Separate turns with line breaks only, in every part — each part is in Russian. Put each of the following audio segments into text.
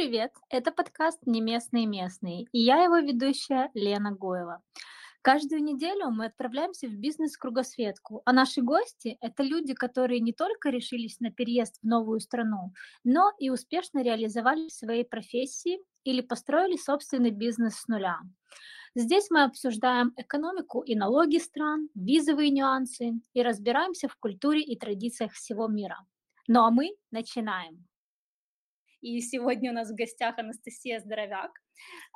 Привет! Это подкаст «Не местные местные» и я его ведущая Лена Гоева. Каждую неделю мы отправляемся в бизнес-кругосветку, а наши гости – это люди, которые не только решились на переезд в новую страну, но и успешно реализовали свои профессии или построили собственный бизнес с нуля. Здесь мы обсуждаем экономику и налоги стран, визовые нюансы и разбираемся в культуре и традициях всего мира. Ну а мы начинаем. И сегодня у нас в гостях Анастасия Здоровяк.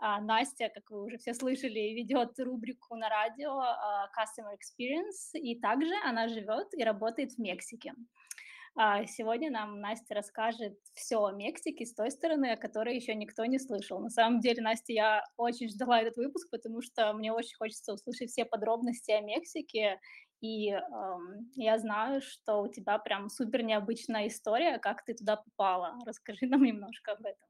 А, Настя, как вы уже все слышали, ведет рубрику на радио а, Customer Experience, и также она живет и работает в Мексике. А, сегодня нам Настя расскажет все о Мексике с той стороны, о которой еще никто не слышал. На самом деле, Настя, я очень ждала этот выпуск, потому что мне очень хочется услышать все подробности о Мексике и э, я знаю, что у тебя прям супер необычная история, как ты туда попала. Расскажи нам немножко об этом.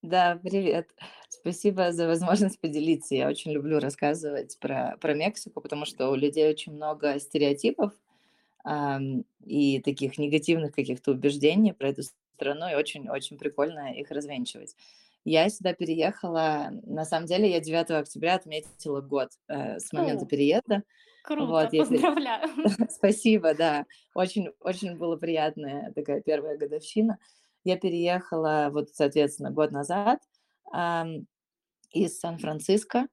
Да, привет. Спасибо за возможность поделиться. Я очень люблю рассказывать про, про Мексику, потому что у людей очень много стереотипов эм, и таких негативных каких-то убеждений про эту страну, и очень-очень прикольно их развенчивать. Я сюда переехала, на самом деле, я 9 октября отметила год э, с момента О. переезда.
Круто, вот, поздравляю.
Спасибо, да. Очень, очень было приятная такая первая годовщина. Я переехала, вот, соответственно, год назад э, из Сан-Франциско.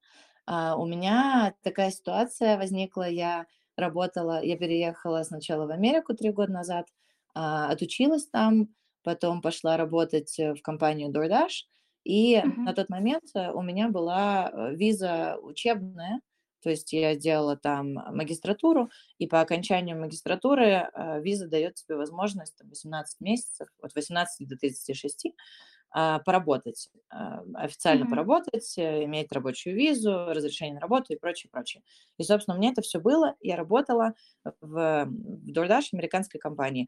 Э, у меня такая ситуация возникла. Я работала, я переехала сначала в Америку три года назад, э, отучилась там, потом пошла работать в компанию DoorDash. И uh-huh. на тот момент э, у меня была э, виза учебная, то есть я делала там магистратуру, и по окончанию магистратуры э, виза дает тебе возможность там, 18 месяцев, от 18 до 36, э, поработать, э, официально mm-hmm. поработать, э, иметь рабочую визу, разрешение на работу и прочее, прочее. И, собственно, у меня это все было. Я работала в, в DoorDash, американской компании.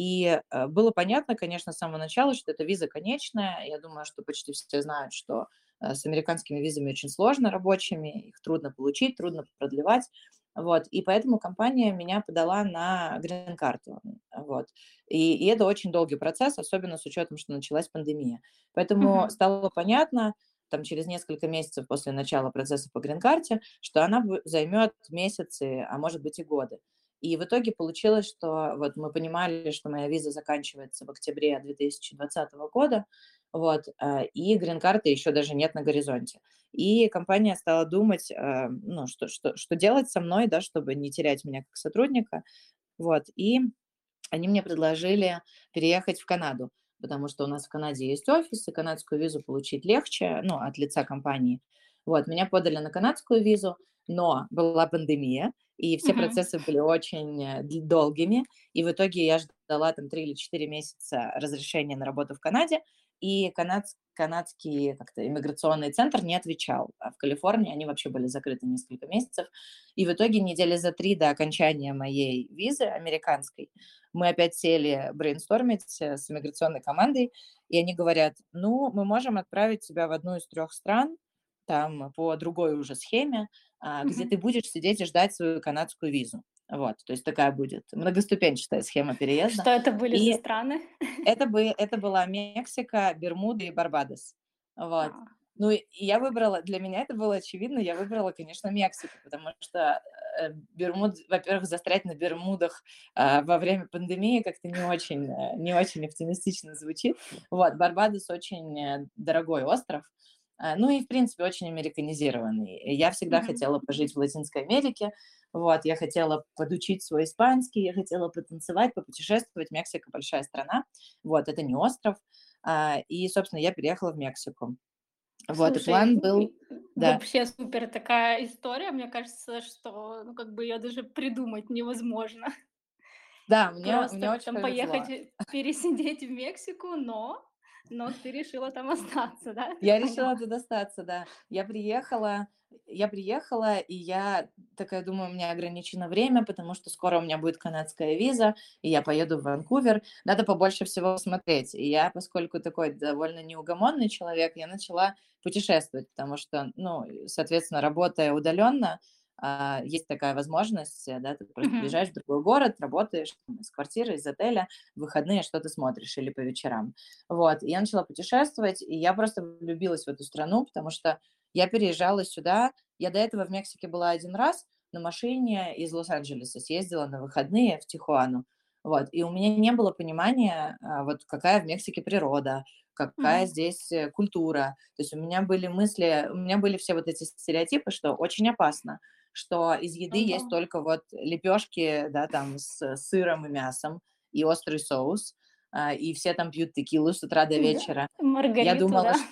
И э, было понятно, конечно, с самого начала, что эта виза конечная. Я думаю, что почти все знают, что Э, с американскими визами очень сложно рабочими, их трудно получить, трудно продлевать. Вот, и поэтому компания меня подала на грин-карту. Вот. И, и это очень долгий процесс, особенно с учетом, что началась пандемия. Поэтому mm-hmm. стало понятно, там через несколько месяцев после начала процесса по грин-карте, что она займет месяцы, а может быть и годы. И в итоге получилось, что вот мы понимали, что моя виза заканчивается в октябре 2020 года, вот, э, и грин-карты еще даже нет на горизонте. И компания стала думать, э, ну, что, что, что делать со мной, да, чтобы не терять меня как сотрудника, вот, и они мне предложили переехать в Канаду, потому что у нас в Канаде есть офис, и канадскую визу получить легче, ну, от лица компании. Вот, меня подали на канадскую визу, но была пандемия, и все mm-hmm. процессы были очень э, долгими, и в итоге я ждала там 3 или 4 месяца разрешения на работу в Канаде, и канад, канадский как-то иммиграционный центр не отвечал. А в Калифорнии они вообще были закрыты несколько месяцев. И в итоге недели за три до окончания моей визы американской мы опять сели брейнстормить э, с иммиграционной командой, и они говорят, ну, мы можем отправить тебя в одну из трех стран, там по другой уже схеме, mm-hmm. где ты будешь сидеть и ждать свою канадскую визу. Вот, то есть такая будет многоступенчатая схема переезда.
Что это были и за страны?
Это, бы, это была Мексика, Бермуды и Барбадос. Вот. А. Ну, я выбрала, для меня это было очевидно, я выбрала, конечно, Мексику, потому что э, Бермуд, во-первых, застрять на Бермудах э, во время пандемии как-то не очень, э, не очень оптимистично звучит. Вот, Барбадос очень э, дорогой остров, э, ну и, в принципе, очень американизированный. Я всегда mm-hmm. хотела пожить в Латинской Америке, вот, я хотела подучить свой испанский, я хотела потанцевать, попутешествовать. Мексика большая страна. Вот, это не остров. А, и, собственно, я переехала в Мексику. Вот, Слушай, и план был...
Да. Вообще супер такая история. Мне кажется, что ну, как бы ее даже придумать невозможно.
Да, мне, Просто мне очень
там повезло. поехать пересидеть в Мексику, но но ты решила там остаться, да?
Я решила туда остаться, да. Я приехала, я приехала, и я такая думаю, у меня ограничено время, потому что скоро у меня будет канадская виза, и я поеду в Ванкувер. Надо побольше всего смотреть. И я, поскольку такой довольно неугомонный человек, я начала путешествовать, потому что, ну, соответственно, работая удаленно, а, есть такая возможность, э, да, ты просто
Мгм.
приезжаешь в другой город, работаешь из квартиры, из отеля, в выходные что-то смотришь или по вечерам. Вот, и я начала путешествовать, и я просто влюбилась в эту страну, потому что я переезжала сюда, я до этого в Мексике была один раз на машине из Лос-Анджелеса, съездила на выходные в Тихуану, вот, и у меня не было понимания, а, вот какая в Мексике природа, какая
Мгм.
здесь э, культура. То есть у меня были мысли, у меня были все вот эти стереотипы, что очень опасно, что из еды
да.
есть только вот лепешки, да, там с сыром и мясом и острый соус, а, и все там пьют текилу с утра до вечера. Я
Маргариту,
думала,
да.
ш-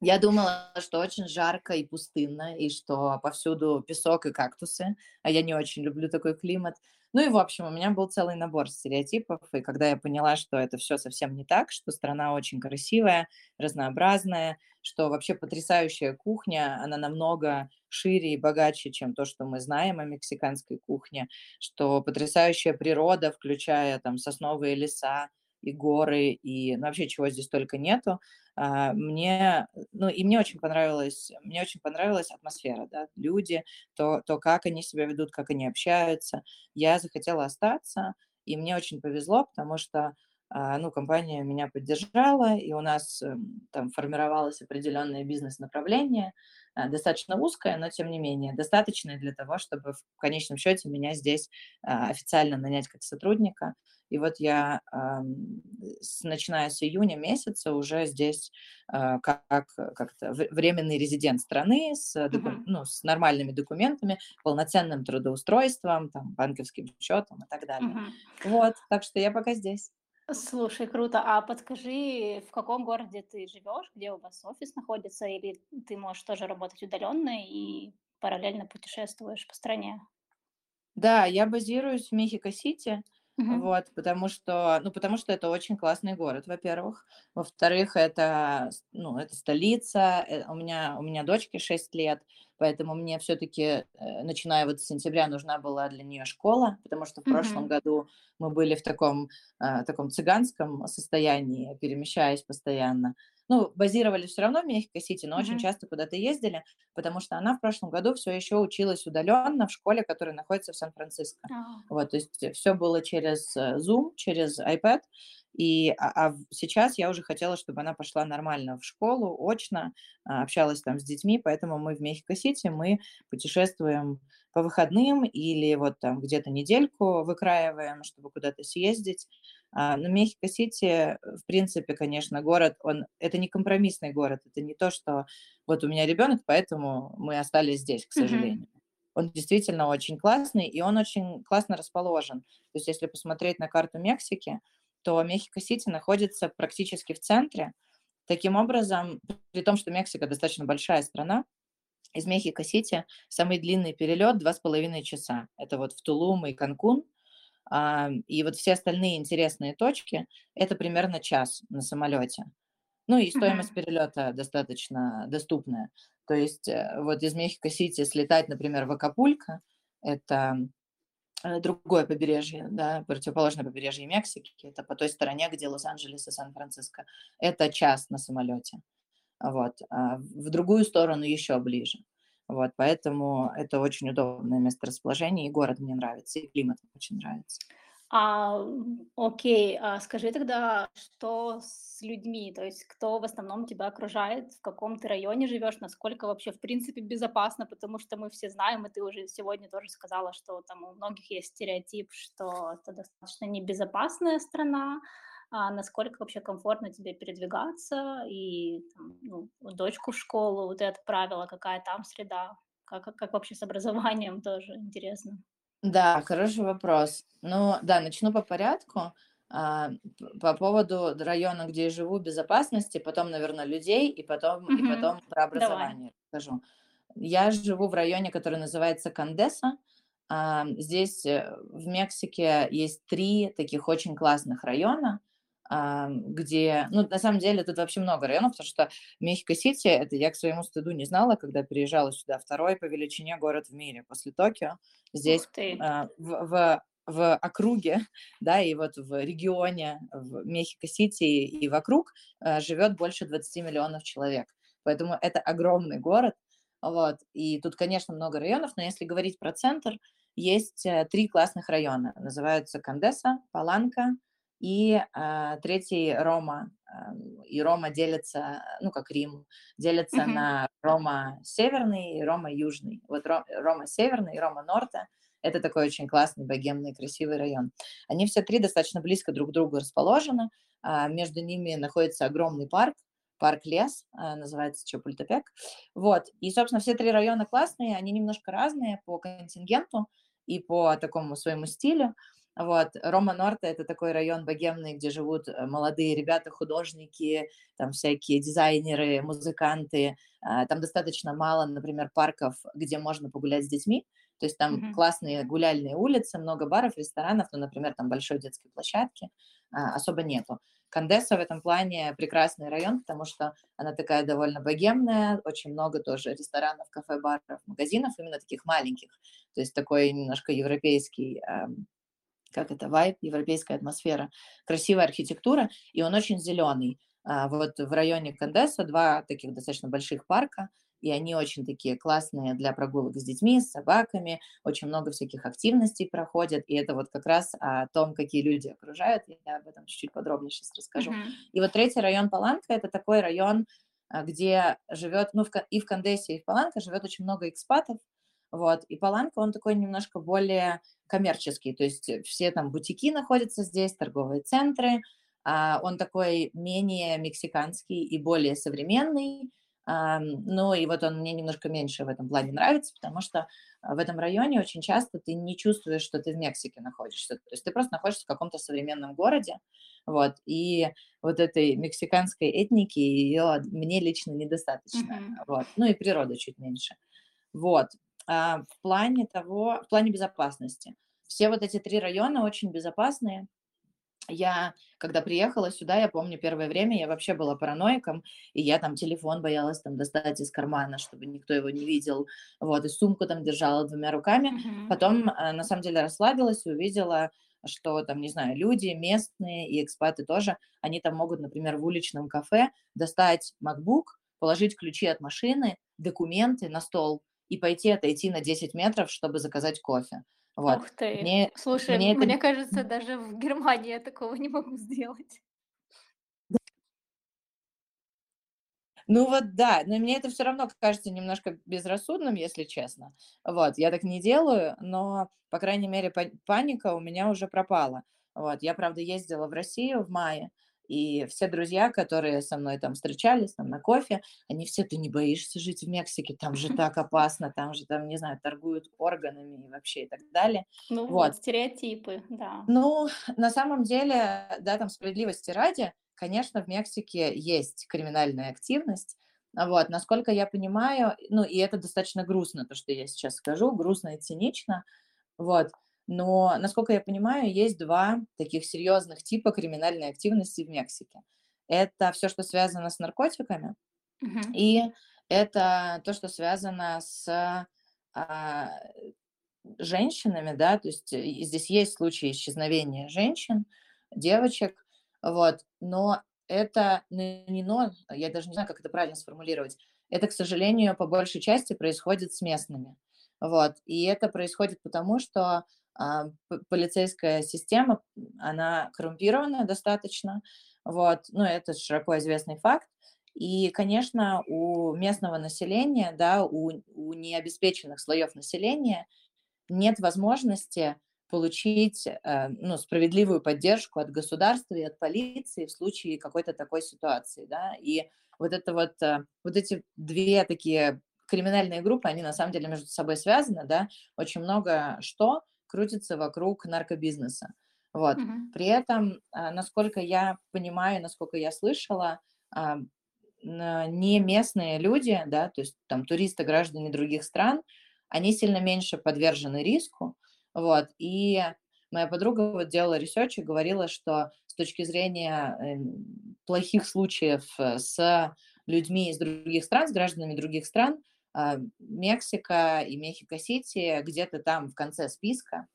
я думала, что очень жарко и пустынно, и что повсюду песок и кактусы, а я не очень люблю такой климат. Ну и, в общем, у меня был целый набор стереотипов, и когда я поняла, что это все совсем не так, что страна очень красивая, разнообразная, что вообще потрясающая кухня, она намного шире и богаче, чем то, что мы знаем о мексиканской кухне, что потрясающая природа, включая там сосновые леса и горы, и ну, вообще чего здесь только нету, а, мне, ну, и мне очень понравилась, мне очень понравилась атмосфера, да, люди, то, то, как они себя ведут, как они общаются. Я захотела остаться, и мне очень повезло, потому что, а, ну, компания меня поддержала, и у нас эм, там формировалось определенное бизнес-направление, а, достаточно узкое, но тем не менее достаточное для того, чтобы в конечном счете меня здесь официально нанять как сотрудника. И вот я, начиная с июня месяца, уже здесь, а, как как-то временный резидент страны с
Мгм.
ну, с нормальными документами, полноценным трудоустройством, там, банковским счетом и так далее.
Мгм.
Вот, так что я пока здесь.
Слушай, круто. А подскажи, в каком городе ты живешь, где у вас офис находится, или ты можешь тоже работать удаленно и параллельно путешествуешь по стране?
Да, я базируюсь в Мехико-Сити,
Мгм.
вот, потому что, ну, потому что это очень классный город, во-первых. Во-вторых, это, ну, это столица. э, У меня, у меня дочке 6 лет, поэтому мне все-таки, начиная вот с сентября, нужна была для нее школа, потому что в прошлом
Мгм.
году мы были в таком, а, таком цыганском состоянии, перемещаясь постоянно. Ну, базировались все равно в Мехико-Сити, но очень
Мгм.
часто куда-то ездили, потому что она в прошлом году все еще училась удаленно в школе, которая находится в Сан-Франциско.
А,
Вот, то есть все было через э, Zoom, через iPad. И, а, а сейчас я уже хотела, чтобы она пошла нормально в школу, очно, а, общалась там с детьми, поэтому мы в Мехико-Сити, мы путешествуем по выходным или вот там где-то недельку выкраиваем, чтобы куда-то съездить. А, но Мехико-Сити, в принципе, конечно, город, он, это не компромиссный город, это не то, что вот у меня ребенок, поэтому мы остались здесь, к сожалению. Он действительно очень классный, и он очень классно расположен. То есть если посмотреть на карту Мексики, то Мехико-Сити находится практически в центре. Таким образом, при том, что Мексика достаточно большая страна, из Мехико-Сити самый длинный перелет два с половиной часа. Это вот в Тулум и Канкун. А, И вот все остальные интересные точки– это примерно час на самолете. Ну и стоимость перелета достаточно доступная. То есть э, вот из Мехико-Сити слетать, например, в Акапулько– это э, другое побережье, да, противоположное побережье Мексики, это по той стороне, где Лос-Анджелес и Сан-Франциско. Это час на самолете. Вот. А в другую сторону еще ближе. Вот, поэтому это очень удобное месторасположение, и город мне нравится, и климат очень нравится.
А, окей, а скажи тогда, что с людьми? То есть кто в основном тебя окружает, в каком ты районе живешь, насколько вообще в принципе безопасно, потому что мы все знаем, и ты уже сегодня тоже сказала, что там у многих есть стереотип, что это достаточно небезопасная страна. А насколько вообще комфортно тебе передвигаться и там, ну, дочку в школу, вот это правило, какая там среда, как, как как вообще с образованием тоже интересно.
Да, хороший вопрос. Ну да, начну по порядку. А, по поводу района, где я живу, безопасности, потом, наверное, людей, и потом, и
Мгм.
потом про
Давай.
образование расскажу. Я живу в районе, который называется Кандеса. А, Здесь э, в Мексике есть три таких очень классных района, где, ну, на самом деле, тут вообще много районов, потому что Мехико-Сити, это я к своему стыду не знала, когда переезжала сюда, второй по величине город в мире после Токио. Здесь а, в, в, в округе, да, и вот в регионе, в Мехико-Сити и вокруг а, живет больше 20 миллионов человек. Поэтому это огромный город, Вот. И тут, конечно, много районов, но если говорить про центр, есть э, три классных района. Называются Кандеса, Паланка и э, третий Рома. Эм, и Рома делится, ну, как Рим, делится mm-hmm. на Рома Северный и Рома Южный. Вот Рома Северный и Рома Норта – это такой очень классный, богемный, красивый район. Они все три достаточно близко друг к другу расположены. А между ними находится огромный парк, парк Лес, а, называется Чапультепек. Вот, и, собственно, все три района классные, они немножко разные по контингенту и по такому своему стилю. Вот, Рома Норта – это такой район богемный, где живут э, молодые ребята, художники, там всякие дизайнеры, музыканты. А, там достаточно мало, например, парков, где можно погулять с детьми. То есть там mm-hmm. классные гуляльные улицы, много баров, ресторанов, но, например, там большой детской площадки особо нету. Кандеса в этом плане прекрасный район, потому что она такая довольно богемная, очень много тоже ресторанов, кафе, баров, магазинов, именно таких маленьких. То есть такой немножко европейский, как это, вайб, европейская атмосфера, красивая архитектура, и он очень зеленый. А вот в районе Кандеса два таких достаточно больших парка – и они очень такие классные для прогулок с детьми, с собаками, очень много всяких активностей проходят, и это вот как раз о том, какие люди окружают, я об этом чуть-чуть подробнее сейчас расскажу. Mm-hmm. И вот третий район Паланка – это такой район, а, где живет, ну, и в Кандесе, и в Паланка живет очень много экспатов, вот, и Паланка, он такой немножко более коммерческий, то есть все там бутики находятся здесь, торговые центры, а, он такой менее мексиканский и более современный, ну и вот он мне немножко меньше в этом плане нравится, потому что а, в этом районе очень часто ты не чувствуешь, что ты в Мексике находишься. То есть ты просто находишься в каком-то современном городе, вот, и вот этой мексиканской этники ее мне лично недостаточно, mm-hmm. вот, ну и природа чуть меньше. Вот, а в плане того, в плане безопасности. Все вот эти три района очень безопасные, я, когда приехала сюда, я помню, первое время я вообще была параноиком, и я там телефон боялась там достать из кармана, чтобы никто его не видел, вот, и сумку там держала двумя руками. Mm-hmm. Потом, э, на самом деле, расслабилась и увидела, что там, не знаю, люди местные и экспаты тоже, они там могут, например, в уличном кафе достать MacBook, положить ключи от машины, документы на стол и пойти отойти на 10 метров, чтобы заказать кофе. Вот.
Ух ты. Мне, Слушай, мне, мне это... кажется, даже в Германии я такого не могу сделать.
Ну вот да, но мне это все равно кажется немножко безрассудным, если честно. Вот, я так не делаю, но, по крайней мере, паника у меня уже пропала. Вот, я, правда, ездила в Россию в мае, и все друзья, которые со мной там встречались там на кофе, они все, ты не боишься жить в Мексике, там же так опасно, там же, там, не знаю, торгуют органами и вообще и так далее.
Ну вот, стереотипы, да.
Ну, на самом деле, да, там справедливости ради, конечно, в Мексике есть криминальная активность, вот, насколько я понимаю, ну, и это достаточно грустно, то, что я сейчас скажу, грустно и цинично, вот, но, насколько я понимаю, есть два таких серьезных типа криминальной активности в Мексике. Это все, что связано с наркотиками, uh-huh. и это то, что связано с а, женщинами, да, то есть здесь есть случаи исчезновения женщин, девочек, вот, но это не но, я даже не знаю, как это правильно сформулировать, это, к сожалению, по большей части происходит с местными, вот, и это происходит потому, что полицейская система, она коррумпирована достаточно, вот, ну, это широко известный факт, и, конечно, у местного населения, да, у, у необеспеченных слоев населения нет возможности получить э, ну, справедливую поддержку от государства и от полиции в случае какой-то такой ситуации, да, и вот это вот, э, вот эти две такие криминальные группы, они на самом деле между собой связаны, да, очень много что, крутится вокруг наркобизнеса. Вот. Mm-hmm. При этом, а, насколько я понимаю, насколько я слышала, а, не местные люди, да, то есть там туристы, граждане других стран, они сильно меньше подвержены риску, вот, и моя подруга вот делала research и говорила, что с точки зрения эм, плохих случаев э, с людьми из других стран, с гражданами других стран, Мексика и Мехико-Сити где-то там в конце списка.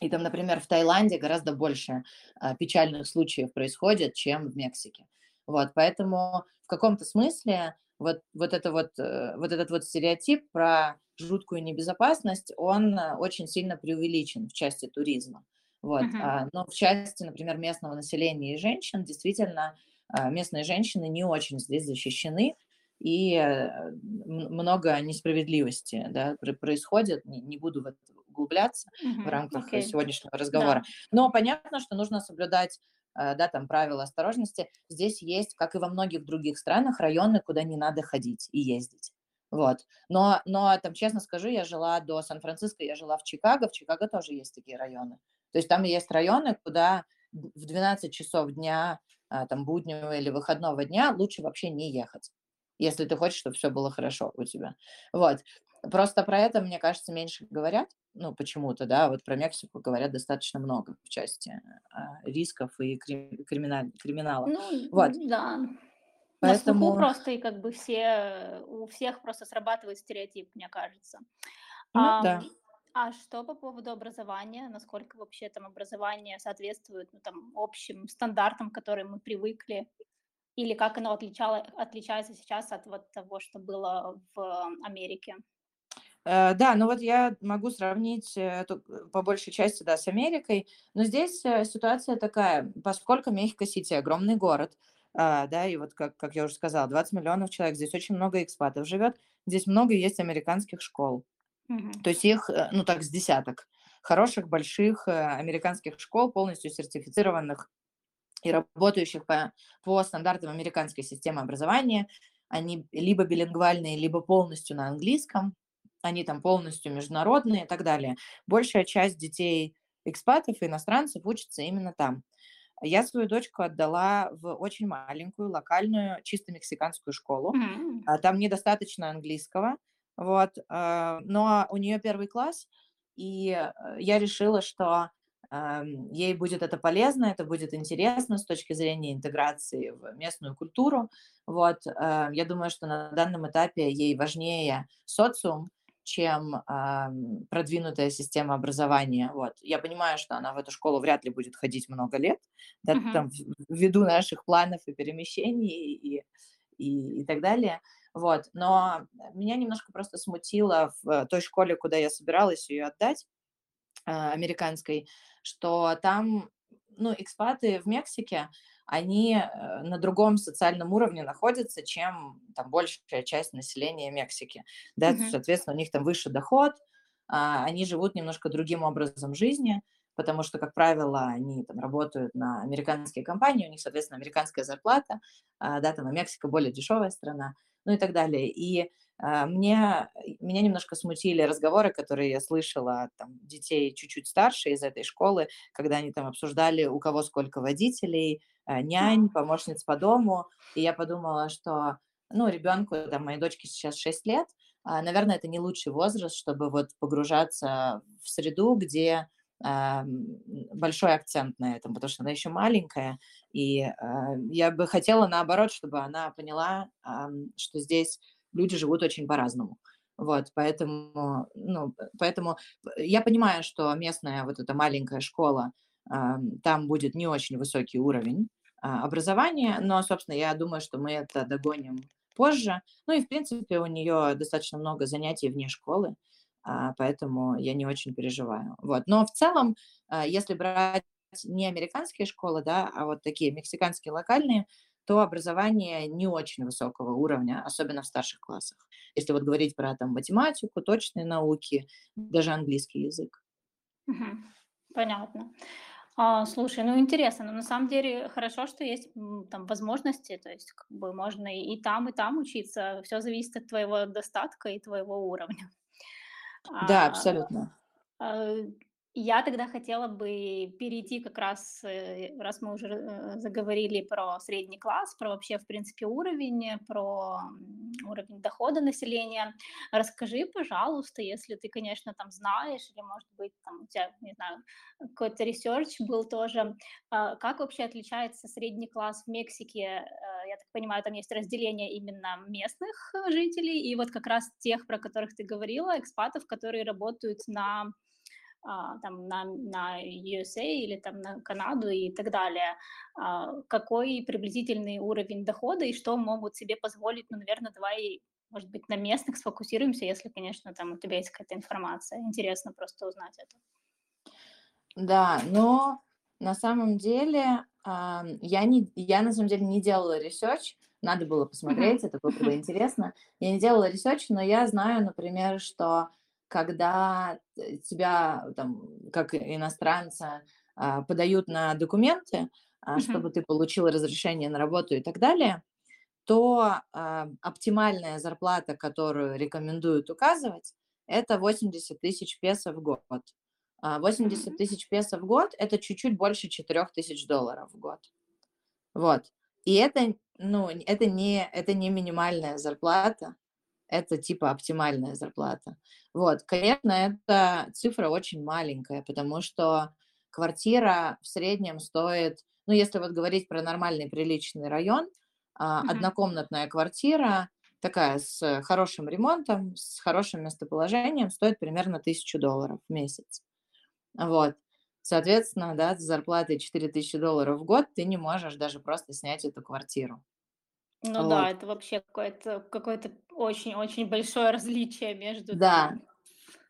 И там, например, в Таиланде гораздо больше а, печальных случаев происходит, чем в Мексике. Вот, поэтому в каком-то смысле вот, вот, это вот, э, вот этот вот стереотип про жуткую небезопасность, он э, очень сильно преувеличен в части туризма. Вот. Uh-huh. Но в части, например, местного населения и женщин, действительно, местные женщины не очень здесь защищены, и э, много несправедливости да, происходит. Не, не буду в это углубляться uh-huh. в рамках okay. сегодняшнего разговора. Да. Но понятно, что нужно соблюдать Э, да, там правила осторожности. Здесь есть, как и во многих других странах, районы, куда не надо ходить и ездить. Вот. Но, но там, честно скажу, я жила до Сан-Франциско, я жила в Чикаго, в Чикаго тоже есть такие районы. То есть там есть районы, куда в 12 часов дня, а, там, буднего или выходного дня лучше вообще не ехать, если ты хочешь, чтобы все было хорошо у тебя. Вот. Просто про это, мне кажется, меньше говорят, ну, почему-то, да, вот про Мексику говорят достаточно много в части а, рисков и крим, криминаль, криминала.
Ну, вот. да. Поэтому... На слуху просто и как бы все, у всех просто срабатывает стереотип, мне кажется.
Ну, а, да.
А что по поводу образования? Насколько вообще там образование соответствует ну, там, общим стандартам, к которым мы привыкли? Или как оно отличало, отличается сейчас от вот того, что было в Америке?
Э, да, ну вот я могу сравнить эту по большей части, да, с Америкой, но здесь э, ситуация такая, поскольку Мехико-Сити огромный город, а, да, и вот как, как я уже сказала, 20 миллионов человек, здесь очень много экспатов живет, здесь много есть американских школ,
mm
то есть их, э, ну так, с десяток хороших, больших американских школ, полностью сертифицированных и работающих по, по стандартам американской системы образования, они либо билингвальные, либо полностью на английском, они там полностью международные и так далее. Большая часть детей экспатов и иностранцев учатся именно там. Я свою дочку отдала в очень маленькую, локальную, чисто мексиканскую школу.
Mm-hmm.
Там недостаточно английского, вот, а, но у нее первый класс, и э, я решила, что ей будет это полезно, это будет интересно с точки зрения интеграции в местную культуру. Вот, я думаю, что на данном этапе ей важнее социум, чем э, продвинутая система образования. Вот. Я понимаю, что она в эту школу вряд ли будет ходить много лет, да, uh-huh. там, ввиду наших планов и перемещений и, и, и так далее. Вот. Но меня немножко просто смутило в той школе, куда я собиралась ее отдать, э, американской, что там ну, экспаты в Мексике, они э, на другом социальном уровне находятся, чем там большая часть населения Мексики. Да, mm-hmm. соответственно, у них там выше доход, а, они живут немножко другим образом жизни, потому что, как правило, они там работают на американские компании, у них, соответственно, американская зарплата, а, да, там, а Мексика более дешевая страна, ну и так далее. И а, мне, меня немножко смутили разговоры, которые я слышала от там, детей чуть-чуть старше из этой школы, когда они там обсуждали, у кого сколько водителей, Э, нянь, помощниц по дому. И я подумала, что, ну, ребенку, там, моей дочке сейчас 6 лет, а, наверное, это не лучший возраст, чтобы вот погружаться в среду, где большой акцент на этом, потому что она еще маленькая, и я бы хотела наоборот, чтобы она поняла, что здесь люди живут очень по-разному. Вот, поэтому, ну, поэтому я понимаю, что местная вот эта маленькая школа, там будет не очень высокий уровень а, образования, но, собственно, я думаю, что мы это догоним позже. Ну и, в принципе, у нее достаточно много занятий вне школы, а, поэтому я не очень переживаю. Вот. Но в целом, а, если брать не американские школы, да, а вот такие мексиканские локальные, то образование не очень высокого уровня, особенно в старших классах. Если вот говорить про там математику, точные науки, даже английский язык.
Угу. Понятно. А, слушай, ну интересно, но на самом деле хорошо, что есть там возможности, то есть как бы можно и, и там, и там учиться. Все зависит от твоего достатка и твоего уровня.
Да, А, абсолютно.
а, я тогда хотела бы перейти как раз, э, раз мы уже э, заговорили про средний класс, про вообще, в принципе, уровень, про уровень дохода населения. Расскажи, пожалуйста, если ты, конечно, там знаешь, или, может быть, там у тебя, не знаю, какой-то research был тоже, а, как вообще отличается средний класс в Мексике? Э, я так понимаю, там есть разделение именно местных жителей и вот как раз тех, про которых ты говорила, экспатов, которые работают на там на, на USA или там на Канаду и так далее, а, какой приблизительный уровень дохода и что могут себе позволить, ну, наверное, давай, может быть, на местных сфокусируемся, если, конечно, там у тебя есть какая-то информация. Интересно просто узнать это.
Да, но на самом деле я, не, я на самом деле не делала research, надо было посмотреть, это было бы интересно. Я не делала research, но я знаю, например, что когда тебя, там, как иностранца, а, подают на документы, mm-hmm. чтобы ты получил разрешение на работу и так далее, то э, оптимальная зарплата, которую рекомендуют указывать, это 80 тысяч песо в год. 80 тысяч песо в год – это чуть-чуть больше 4 тысяч долларов в год. Вот. И это, ну, это не, это не минимальная зарплата, это типа оптимальная зарплата. Вот, конечно, эта цифра очень маленькая, потому что квартира в среднем стоит, ну, если вот говорить про нормальный приличный район, mm-hmm. однокомнатная квартира, такая с хорошим ремонтом, с хорошим местоположением, стоит примерно тысячу долларов в месяц. Вот. Соответственно, да, с зарплатой 4000 долларов в год ты не можешь даже просто снять эту квартиру.
Ну да, это вообще какое-то какое-то очень-очень большое различие между
Да,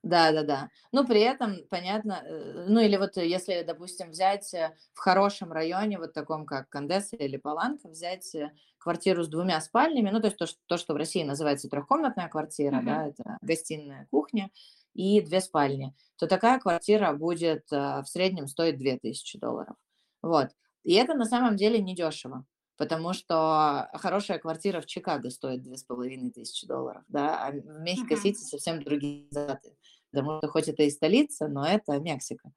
да, да, да. Ну, при этом, понятно, э, ну или вот если, допустим, взять э, в хорошем районе, вот таком как Кандеса или Паланка, взять э, квартиру с двумя спальнями, ну, то есть то, что, то, что в России называется трехкомнатная квартира, да, это гостиная, кухня и две спальни, то такая квартира будет в среднем стоить 2000 долларов. Вот. И это на самом деле недешево потому что хорошая квартира в Чикаго стоит две с половиной тысячи долларов, да, а в Мехико-Сити совсем другие заты, потому что хоть это и столица, но это Мексика.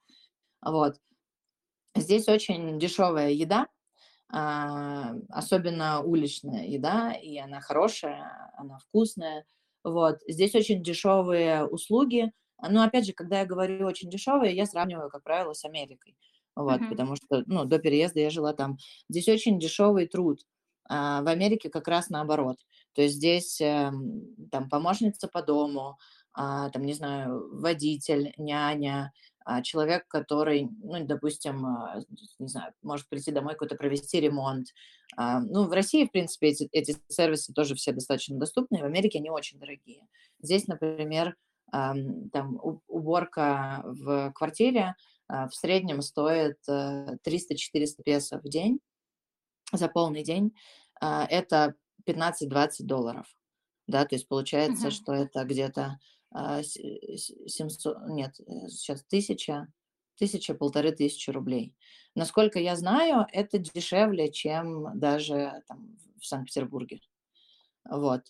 Вот. Здесь очень дешевая еда, а, особенно уличная еда, и она хорошая, она вкусная. Вот. Здесь очень дешевые услуги. Но опять же, когда я говорю очень дешевые, я сравниваю, как правило, с Америкой вот, uh-huh. потому что, ну, до переезда я жила там. Здесь очень дешевый труд, а в Америке как раз наоборот. То есть здесь э, там помощница по дому, а, там, не знаю, водитель, няня, а, человек, который, ну, допустим, а, не знаю, может прийти домой какой-то провести ремонт. Ну, в России, в принципе, эти, эти сервисы тоже все достаточно доступны, в Америке они очень дорогие. Здесь, например, там уборка в квартире в среднем стоит 300-400 э, песо в день за полный день. А, это 15-20 долларов. Да, то есть получается, uh-huh. что это где-то 700, а, нет, э, сейчас тысяча, тысяча, полторы тысячи рублей. Насколько я знаю, это дешевле, чем даже там, в Санкт-Петербурге. Вот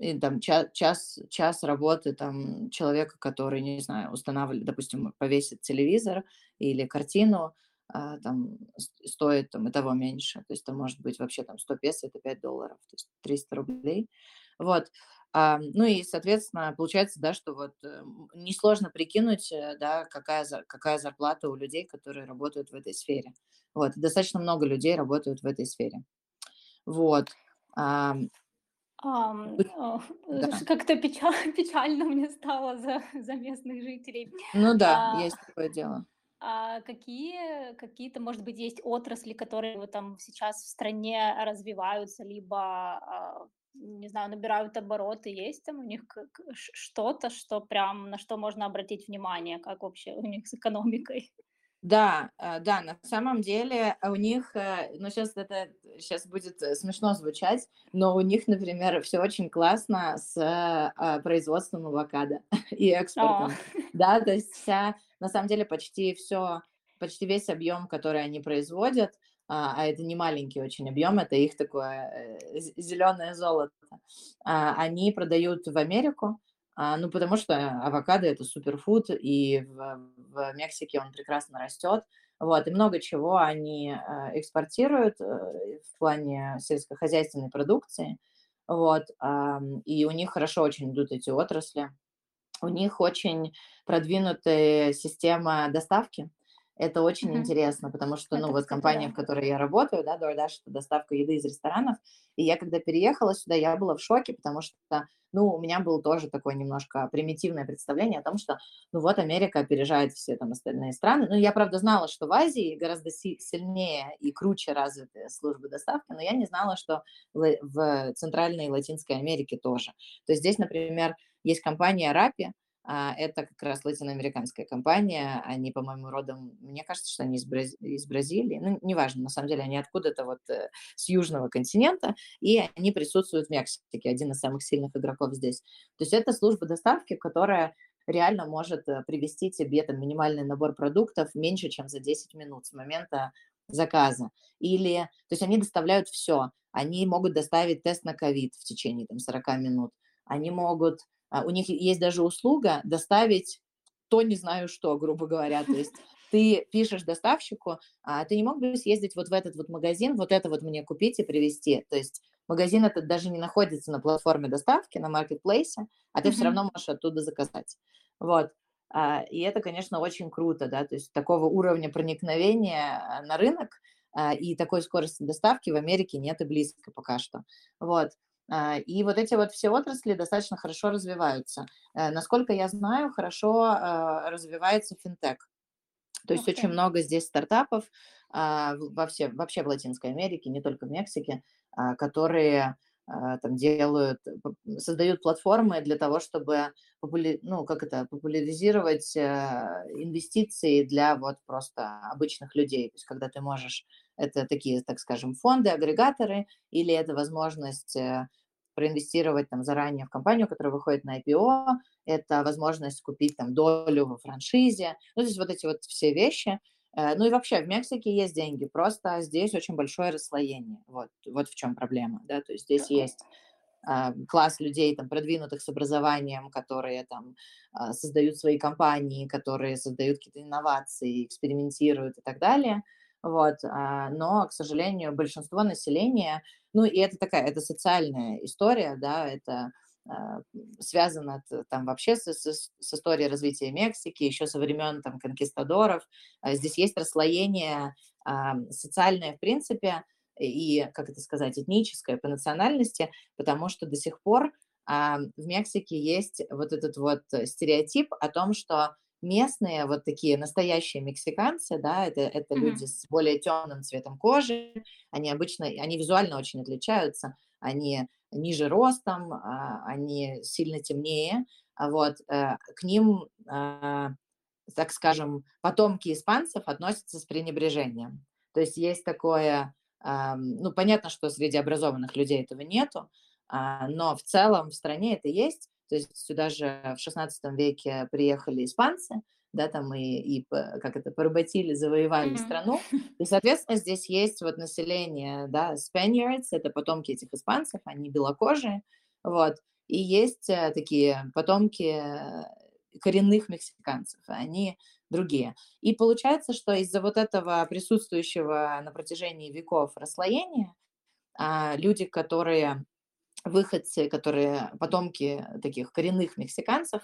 и там час, час, час работы там человека, который, не знаю, устанавливает, допустим, повесит телевизор или картину, а, там стоит там и того меньше. То есть это может быть вообще там 100 песо, это 5 долларов, то есть 300 рублей. Вот. А, ну и, соответственно, получается, да, что вот э, несложно прикинуть, э, да, какая, какая зарплата у людей, которые работают в этой сфере. Вот. Достаточно много людей работают в этой сфере. Вот.
Ам, о, Да. как-то печа печально мне стало за за местных жителей.
Ну да, А, есть такое дело.
а какие какие-то, может быть, есть отрасли, которые вот там сейчас в стране развиваются, либо, а, не знаю, набирают обороты? Есть там у них что-то, что прям на что можно обратить внимание, как вообще у них с экономикой?
Да, э, да, на самом деле у них, э, ну сейчас это сейчас будет э, смешно звучать, но у них, например, все очень классно с а, производством авокадо и экспортом. Да, то есть вся, на самом деле почти все, почти весь объем, который они производят, а, а это не маленький очень объем, это их такое зеленое золото, а, они продают в Америку, а, ну, потому что авокадо – это суперфуд, и в, в Мексике он прекрасно растет. Вот, и много чего они а, экспортируют э, в плане сельскохозяйственной продукции. Вот, и у них хорошо очень идут эти отрасли. У них очень продвинутая система доставки. Это очень mm-hmm. интересно, потому что, это, ну, вот компания, да. в которой я работаю, да, DoorDash, это доставка еды из ресторанов, и я, когда переехала сюда, я была в шоке, потому что, ну, у меня было тоже такое немножко примитивное представление о том, что, ну, вот Америка опережает все там остальные страны. Ну, я, правда, знала, что в Азии гораздо сильнее и круче развиты службы доставки, но я не знала, что в, Центральной и Латинской Америке тоже. То есть здесь, например, есть компания Rappi, а, это как раз латиноамериканская компания. Они, по-моему, родом, мне кажется, что они из, Браз... из Бразилии. Ну, неважно, на самом деле они откуда-то вот э, с южного континента, и они присутствуют в Мексике, один из самых сильных игроков здесь. То есть это служба доставки, которая реально может э, привести тебе там минимальный набор продуктов меньше, чем за 10 минут с момента заказа. Или, то есть они доставляют все. Они могут доставить тест на ковид в течение там, 40 минут. Они могут а, у них есть даже услуга доставить то не знаю что, грубо говоря. То есть ты пишешь доставщику, а ты не мог бы съездить вот в этот вот магазин, вот это вот мне купить и привезти. То есть магазин этот даже не находится на платформе доставки, на маркетплейсе, а ты mm-hmm. все равно можешь оттуда заказать. Вот. А, и это, конечно, очень круто, да, то есть такого уровня проникновения на рынок и такой скорости доставки в Америке нет и близко пока что. Вот. А, и вот эти вот все отрасли достаточно хорошо развиваются. Э, насколько я знаю, хорошо а, развивается финтех. То есть okay. очень много здесь стартапов а, во все, вообще в Латинской Америке, не только в Мексике, которые там делают, создают платформы для того, чтобы популя... ну, как это, популяризировать э, инвестиции для вот просто обычных людей. То есть когда ты можешь, это такие, так скажем, фонды, агрегаторы, или это возможность э, проинвестировать там заранее в компанию, которая выходит на IPO, это возможность купить там долю во франшизе, ну, то есть вот эти вот все вещи. Э, ну и вообще в Мексике есть деньги, просто здесь очень большое расслоение, вот, вот в чем проблема, да, то есть здесь есть а, класс людей там продвинутых с образованием, которые там а, создают свои компании, которые создают какие-то инновации, экспериментируют и так далее – вот, а, но, к сожалению, большинство населения, ну и это такая, это социальная история, да, это а, связано там вообще с, с, с историей развития Мексики, еще со времен там конкистадоров. А, здесь есть расслоение социальное, в принципе, и, как это сказать, этническое по национальности, потому что до сих пор в Мексике есть вот этот вот стереотип о том, что местные, вот такие настоящие мексиканцы, да, это, это mm-hmm. люди с более темным цветом кожи, они обычно, они визуально очень отличаются, они ниже ростом, а, они сильно темнее, а вот э, к ним, а, так скажем, потомки испанцев относятся с пренебрежением. То есть есть такое, ну, понятно, что среди образованных людей этого нету, но в целом в стране это есть, то есть сюда же в 16 веке приехали испанцы, да, там и, и как это, поработили, завоевали mm-hmm. страну. И, соответственно, здесь есть вот население, да, Spaniards, это потомки этих испанцев, они белокожие, вот. И есть э, такие потомки коренных мексиканцев, они другие. И получается, что из-за вот этого присутствующего на протяжении веков расслоения а, люди, которые выходцы, которые потомки таких коренных мексиканцев,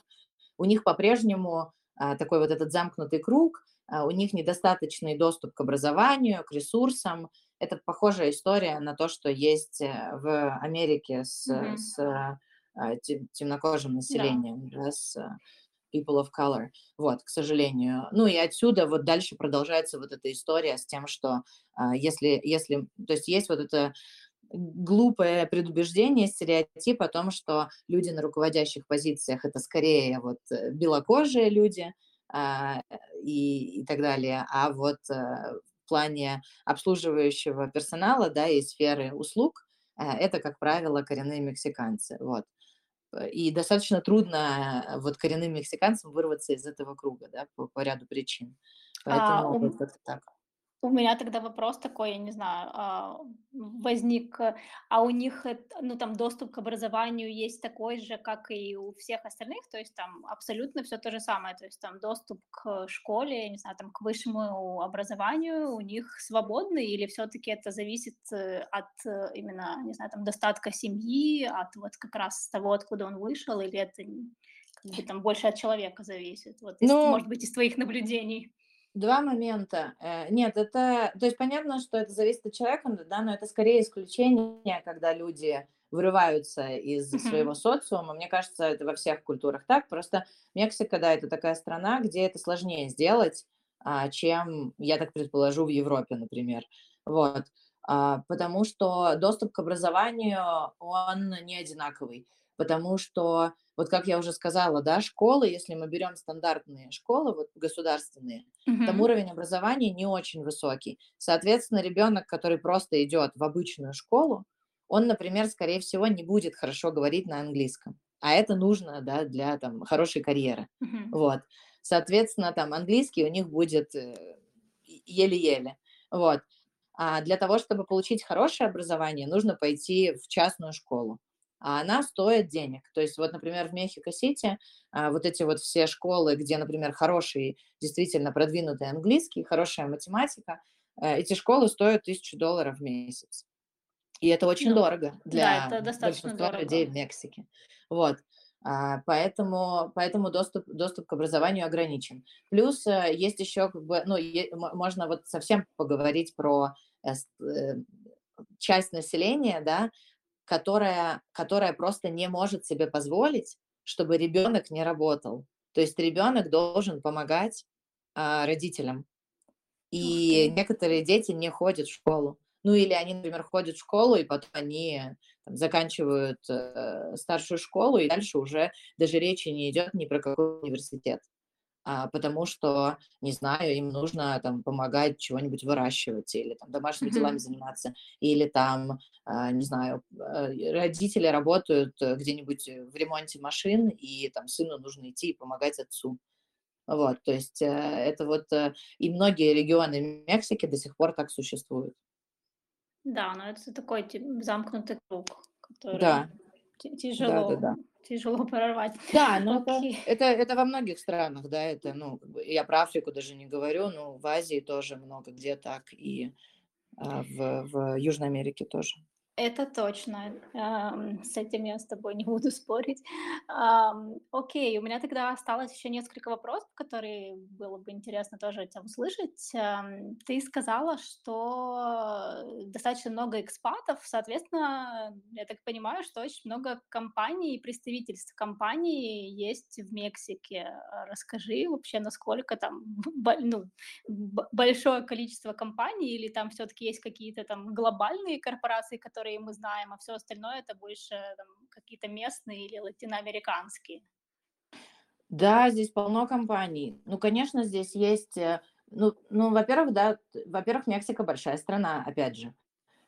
у них по-прежнему а, такой вот этот замкнутый круг, а, у них недостаточный доступ к образованию, к ресурсам. Это похожая история на то, что есть э, в Америке с, mm-hmm. с а, темнокожим населением, yeah. да, с people of color. Вот, к сожалению. Ну и отсюда вот дальше продолжается вот эта история с тем, что если, если, то есть есть вот это глупое предубеждение, стереотип о том, что люди на руководящих позициях это скорее вот э, белокожие люди а, и, и так далее, а вот а, в плане обслуживающего персонала, да, и сферы услуг, а, это, как правило, коренные мексиканцы, вот. И достаточно трудно вот коренным мексиканцам вырваться из этого круга, да, по, по ряду причин. Поэтому а, вот как-то так.
У меня тогда вопрос такой, я не знаю, а, возник, а у них, ну, там, доступ к образованию есть такой же, как и у всех остальных, то есть там абсолютно все то же самое, то есть там доступ к школе, я не знаю, там, к высшему образованию у них свободный или все-таки это зависит э, от э, именно, не знаю, там, достатка семьи, от вот как раз того, откуда он вышел, или это как бы там больше от человека зависит, вот, ну, может быть, из твоих наблюдений?
Два момента. Э, нет, это, то есть понятно, что это зависит от человека, да, но это скорее исключение, когда люди вырываются из своего социума. Мне кажется, это во всех культурах так. Просто Мексика, да, это такая страна, где это сложнее сделать, а, чем, я так предположу, в Европе, например. Вот. А, Потому что доступ к образованию, он не одинаковый. Потому что, вот как я уже сказала, да, школы, если мы берем стандартные школы, вот государственные, там
Мгм.
уровень образования не очень высокий. Соответственно, ребенок, который просто идет в обычную школу, он, например, скорее всего, не будет хорошо говорить на английском. А это нужно, да, для там хорошей карьеры.
Мгм.
Вот. Соответственно, там английский у них будет э, еле-еле. Вот. А для того, чтобы получить хорошее образование, нужно пойти в частную школу. А она стоит денег. То есть вот, например, в Мехико-Сити а, вот эти вот все школы, где, например, хороший, действительно продвинутый английский, хорошая математика, э, эти школы стоят тысячу долларов в месяц. И это очень
Ну,
дорого
да,
для
достаточно
большинства людей
дорого.
в Мексике. Вот. А, Поэтому, поэтому доступ, доступ к образованию ограничен. Плюс э, есть еще, как бы, ну, можно вот совсем поговорить про э, часть населения, да, которая, которая просто не может себе позволить, чтобы ребенок не работал. То есть ребенок должен помогать а, родителям. И некоторые дети не ходят в школу. Ну или они, например, ходят в школу, и потом они там, заканчивают э, старшую школу, и дальше уже даже речи не идет ни про какой университет. А, потому что, не знаю, им нужно там помогать чего-нибудь выращивать или там домашними делами
Мгм.
заниматься, или там, а, не знаю, э, родители работают э, где-нибудь э, в ремонте машин, и там сыну нужно идти и помогать отцу. Вот, то есть э, это вот и многие регионы Мексики до сих пор так существуют.
Да, но это такой замкнутый круг, который
Да,
ти
да, да,
тяжело
да.
Тяжело прорвать.
Да, но это,
Окей.
это, это во многих странах, да, это, ну, я про Африку даже не говорю, но в Азии тоже много где так, и а, в, в Южной Америке тоже.
Это точно. С этим я с тобой не буду спорить. Окей, у меня тогда осталось еще несколько вопросов, которые было бы интересно тоже тебя услышать. Ты сказала, что достаточно много экспатов, соответственно, я так понимаю, что очень много компаний и представительств компаний есть в Мексике. А Расскажи вообще, насколько там ну, большое количество компаний, или там все-таки есть какие-то там глобальные корпорации, которые мы знаем, а все остальное это больше какие-то местные или латиноамериканские.
Да, здесь полно компаний. Ну, конечно, здесь есть, э, ну, ну, во-первых, да, во-первых, Мексика большая страна, опять же.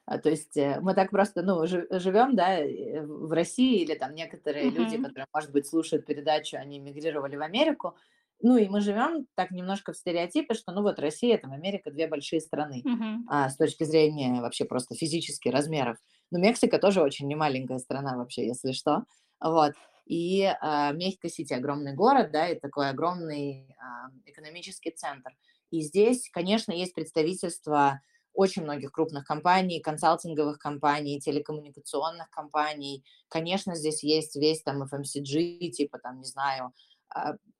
А, то есть э, мы так просто, ну, жи- живем, да, э, в России, или там некоторые люди,
Мгм.
которые, может быть, слушают передачу, они мигрировали в Америку. Ну, и мы живем так немножко в стереотипе, что, ну, вот Россия, там, Америка, две большие страны
Мгм.
а, с точки зрения вообще просто физических размеров. Но Мексика тоже очень немаленькая страна вообще, если что. Вот. И а, Мехико-Сити огромный город, да, и такой огромный а, экономический центр. И здесь, конечно, есть представительство очень многих крупных компаний, консалтинговых компаний, телекоммуникационных компаний. Конечно, здесь есть весь там FMCG, типа там, не знаю,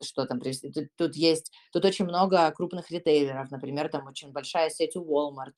что там привести. Тут, тут есть, тут очень много крупных ритейлеров, например, там очень большая сеть у Walmart,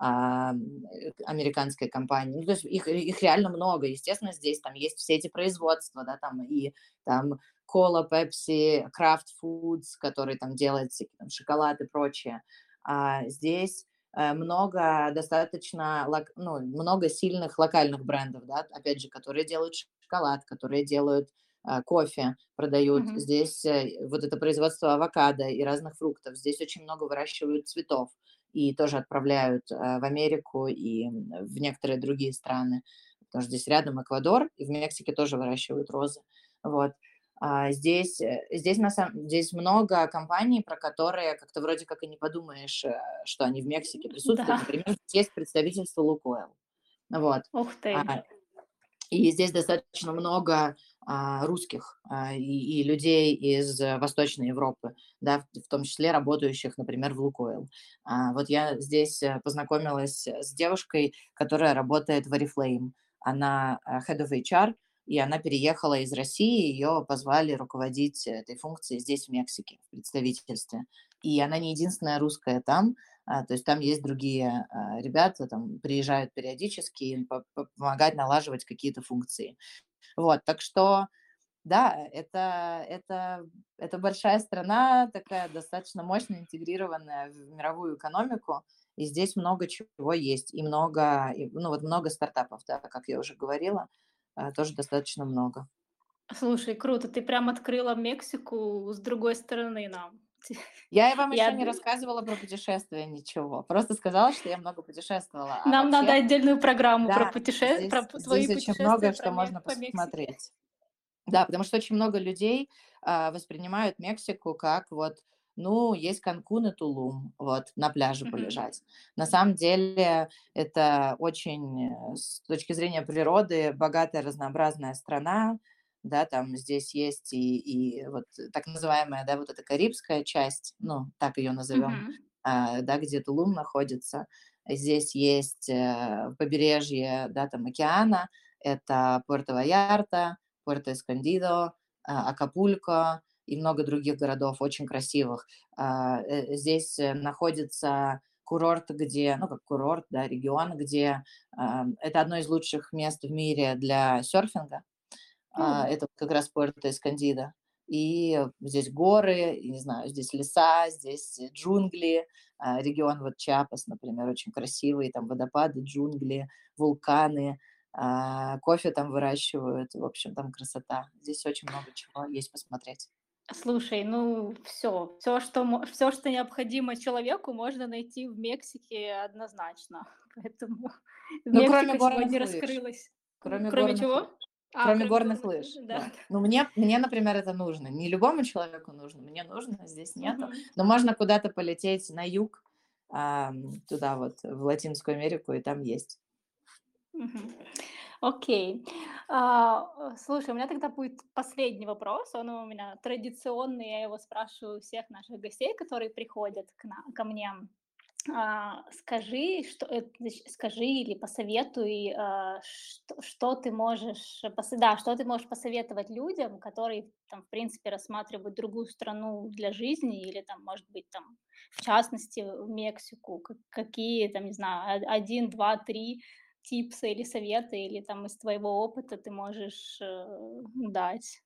а, э, американской компании. Ну, то есть их, их реально много. Естественно, здесь там есть все эти производства, да, там и там Кола, Пепси, Крафт Foods, который там делает всякие там шоколад и прочее. А здесь э, много достаточно, ну, много сильных локальных брендов, да, опять же, которые делают шоколад, которые делают а, кофе, продают.
Мгм.
Здесь э, вот это производство авокадо и разных фруктов. Здесь очень много выращивают цветов и тоже отправляют э, в Америку и в некоторые другие страны. Потому что здесь рядом Эквадор, и в Мексике тоже выращивают розы. Вот. А здесь, э, здесь, на самом, здесь много компаний, про которые как-то вроде как и не подумаешь, что они в Мексике присутствуют.
Да.
Например, здесь есть представительство Лукойл. Вот.
Ух ты.
А, и здесь достаточно много а, русских а, и, людей из э, Восточной Европы, да, в, том числе работающих, например, в Лукойл. А, вот я здесь э, познакомилась с девушкой, которая работает в Oriflame. Она э, Head of HR, и она переехала из России, ее позвали руководить этой функцией здесь, в Мексике, в представительстве. и она не единственная русская там, а, то есть там есть другие а, ребята, там приезжают периодически помогать налаживать какие-то функции. Вот, так что да, это, это, это большая страна, такая достаточно мощно интегрированная в мировую экономику, и здесь много чего есть, и много, ну вот много стартапов, да, как я уже говорила, а, тоже достаточно много.
Слушай, круто, ты прям открыла Мексику с другой стороны нам.
Я вам я... еще не рассказывала про путешествия ничего. Просто сказала, что я много путешествовала.
А Нам вообще... надо отдельную программу да, про путешествия, про твои
здесь очень много, что можно посмотреть. Да, потому что очень много людей а, воспринимают Мексику как вот, ну, есть Канкун и Тулум, вот, на пляже mm-hmm. полежать. На самом деле это очень, э, с точки зрения природы, богатая, разнообразная страна, да, там здесь есть и, и вот так называемая, да, вот эта карибская часть, ну, так ее назовем, mm-hmm. а, да, где Тулум находится. Здесь есть э, побережье, да, там океана, это Пуэрто-Ваярта, Пуэрто-Эскондидо, а, Акапулько и много других городов очень красивых. А, э, здесь находится курорт, где, ну, как курорт, да, регион, где это одно из лучших мест в мире для серфинга, а, это как раз Пуэрто Эскандида. И здесь горы, и, не знаю, здесь леса, здесь джунгли. А, регион вот Чапас, например, очень красивый, там водопады, джунгли, вулканы, а, кофе там выращивают, в общем, там красота. Здесь очень много чего есть посмотреть.
Слушай, ну все, все, что, все, что необходимо человеку, можно найти в Мексике однозначно. Поэтому ну, Мексика кроме сегодня раскрылась.
Кроме, кроме чего? А, кроме горных лыж. Да. да. Ну, мне, мне, например, это нужно. Не любому человеку нужно, мне нужно, здесь нету. Mm-hmm. Но можно куда-то полететь на юг, а, туда вот, в Латинскую Америку, и там есть.
Окей. Okay. А, слушай, у меня тогда будет последний вопрос. Он у меня традиционный, я его спрашиваю у всех наших гостей, которые приходят к, на, ко мне а, скажи, что, скажи или посоветуй, а, что, что ты можешь, да, что ты можешь посоветовать людям, которые там, в принципе, рассматривают другую страну для жизни или там, может быть, там, в частности, в Мексику, какие, там, не знаю, один, два, три типсы или советы, или там из твоего опыта ты можешь э, дать?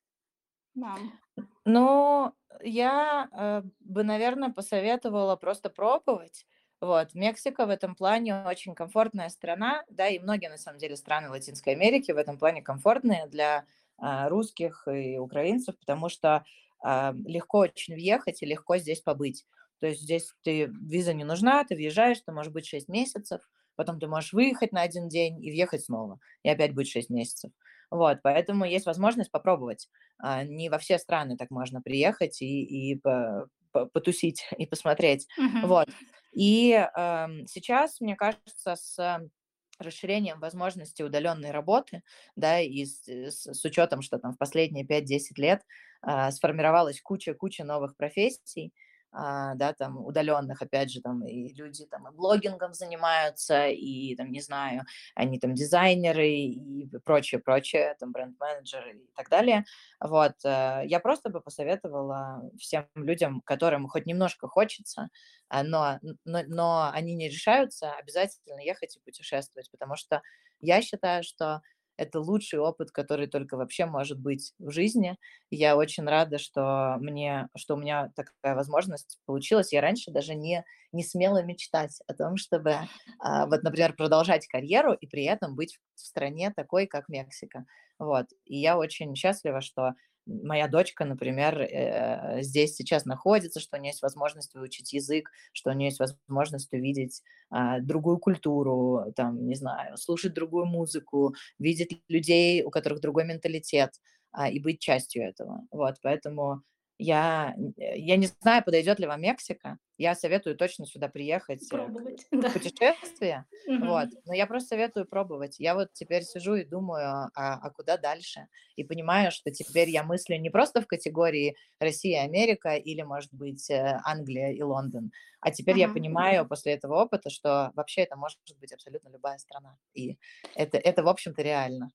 Ну, я э, бы, наверное, посоветовала просто пробовать, вот. Мексика в этом плане очень комфортная страна, да, и многие, на самом деле, страны Латинской Америки в этом плане комфортные для а, русских и украинцев, потому что а, легко очень въехать и легко здесь побыть. То есть здесь ты, виза не нужна, ты въезжаешь, ты можешь быть 6 месяцев, потом ты можешь выехать на один день и въехать снова, и опять быть 6 месяцев. Вот, поэтому есть возможность попробовать. А, не во все страны так можно приехать и, и по, по, потусить и посмотреть. Uh-huh. Вот. И э, сейчас, мне кажется, с расширением возможностей удаленной работы, да, и с, с, с учетом, что там в последние 5-10 лет э, сформировалась куча-куча новых профессий, да, там, удаленных, опять же, там, и люди там и блогингом занимаются, и, там, не знаю, они там дизайнеры и прочее, прочее, там, бренд-менеджеры и так далее. Вот, э, я просто бы посоветовала всем людям, которым хоть немножко хочется, а, но, но, но они не решаются, обязательно ехать и путешествовать, потому что я считаю, что это лучший опыт, который только вообще может быть в жизни. Я очень рада, что, мне, что у меня такая возможность получилась. Я раньше даже не, не смела мечтать о том, чтобы, а, вот, например, продолжать карьеру и при этом быть в стране такой, как Мексика. Вот. И я очень счастлива, что моя дочка, например, э, здесь сейчас находится, что у нее есть возможность выучить язык, что у нее есть возможность увидеть а, другую культуру, там, не знаю, слушать другую музыку, видеть людей, у которых другой менталитет, а, и быть частью этого. Вот, поэтому я, э, я не знаю, подойдет ли вам Мексика. Я советую точно сюда приехать э, пробовать, да. путешествие. Вот. Но я просто советую пробовать. Я вот теперь сижу и думаю, а, а куда дальше? И понимаю, что теперь я мыслю не просто в категории Россия, Америка или, может быть, э, Англия и Лондон. А теперь uh-huh. я понимаю после этого опыта, что вообще это может быть абсолютно любая страна. И это, это в общем-то, реально.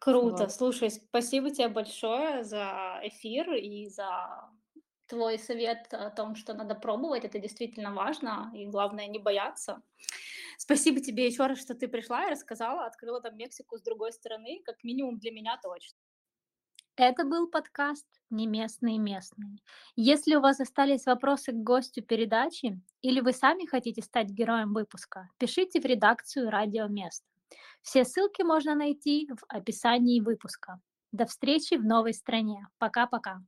Круто. Вот. Слушай, спасибо тебе большое за эфир и за твой совет о том, что надо пробовать, это действительно важно, и главное не бояться. Спасибо тебе еще раз, что ты пришла и рассказала, открыла там Мексику с другой стороны, как минимум для меня точно. Это был подкаст «Не местный местный». Если у вас остались вопросы к гостю передачи или вы сами хотите стать героем выпуска, пишите в редакцию «Радио Место». Все ссылки можно найти в описании выпуска. До встречи в новой стране. Пока-пока.